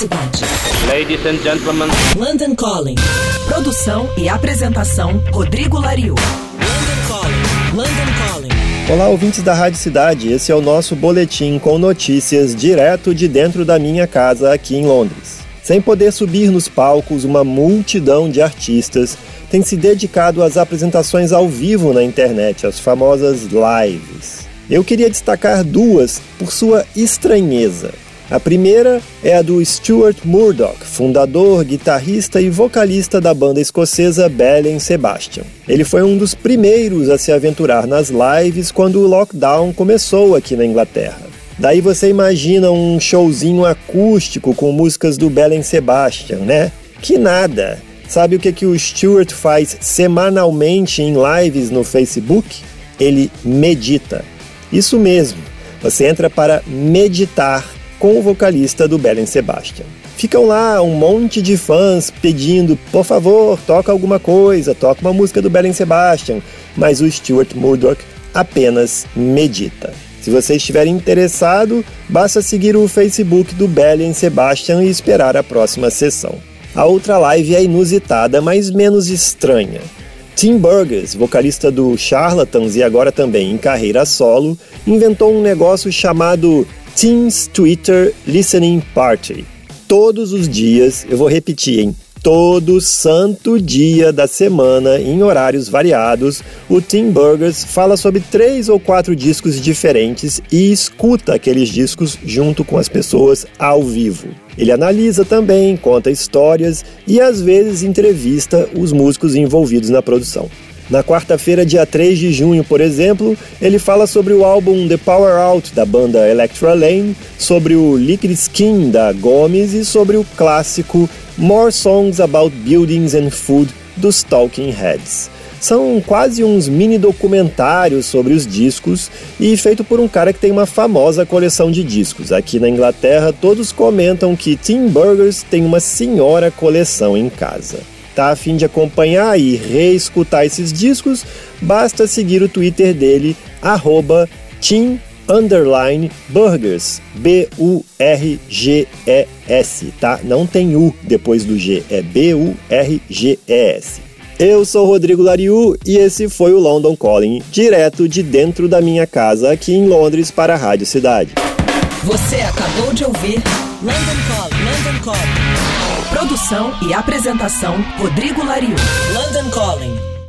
Cidade. Ladies and gentlemen. London Calling. Produção e apresentação Rodrigo Lariu. London Calling. London Calling. Olá, ouvintes da Rádio Cidade. Esse é o nosso boletim com notícias direto de dentro da minha casa aqui em Londres. Sem poder subir nos palcos, uma multidão de artistas tem se dedicado às apresentações ao vivo na internet, as famosas lives. Eu queria destacar duas por sua estranheza. A primeira é a do Stuart Murdoch, fundador, guitarrista e vocalista da banda escocesa Belen Sebastian. Ele foi um dos primeiros a se aventurar nas lives quando o lockdown começou aqui na Inglaterra. Daí você imagina um showzinho acústico com músicas do Belen Sebastian, né? Que nada! Sabe o que, que o Stuart faz semanalmente em lives no Facebook? Ele medita. Isso mesmo, você entra para meditar com o vocalista do Belen Sebastian. Ficam lá um monte de fãs pedindo, por favor, toca alguma coisa, toca uma música do Belen Sebastian, mas o Stuart Murdoch apenas medita. Se você estiver interessado, basta seguir o Facebook do Belen Sebastian e esperar a próxima sessão. A outra live é inusitada, mas menos estranha. Tim Burgess, vocalista do Charlatans e agora também em carreira solo, inventou um negócio chamado Teams Twitter Listening Party. Todos os dias, eu vou repetir, hein? Todo santo dia da semana, em horários variados, o Tim Burgers fala sobre três ou quatro discos diferentes e escuta aqueles discos junto com as pessoas ao vivo. Ele analisa também, conta histórias e às vezes entrevista os músicos envolvidos na produção. Na quarta-feira, dia 3 de junho, por exemplo, ele fala sobre o álbum The Power Out da banda Electra Lane, sobre o Liquid Skin da Gomes e sobre o clássico More Songs About Buildings and Food dos Talking Heads. São quase uns mini documentários sobre os discos e feito por um cara que tem uma famosa coleção de discos. Aqui na Inglaterra, todos comentam que Tim Burgers tem uma senhora coleção em casa tá a fim de acompanhar e reescutar esses discos, basta seguir o Twitter dele, arroba Tim underline burgers, B-U-R-G-E-S, tá? Não tem U depois do G, é B-U-R-G-E-S. Eu sou Rodrigo Lariu e esse foi o London Calling, direto de dentro da minha casa aqui em Londres para a Rádio Cidade. Você acabou de ouvir London Calling, London Calling. Produção e apresentação Rodrigo Lariu. London Calling.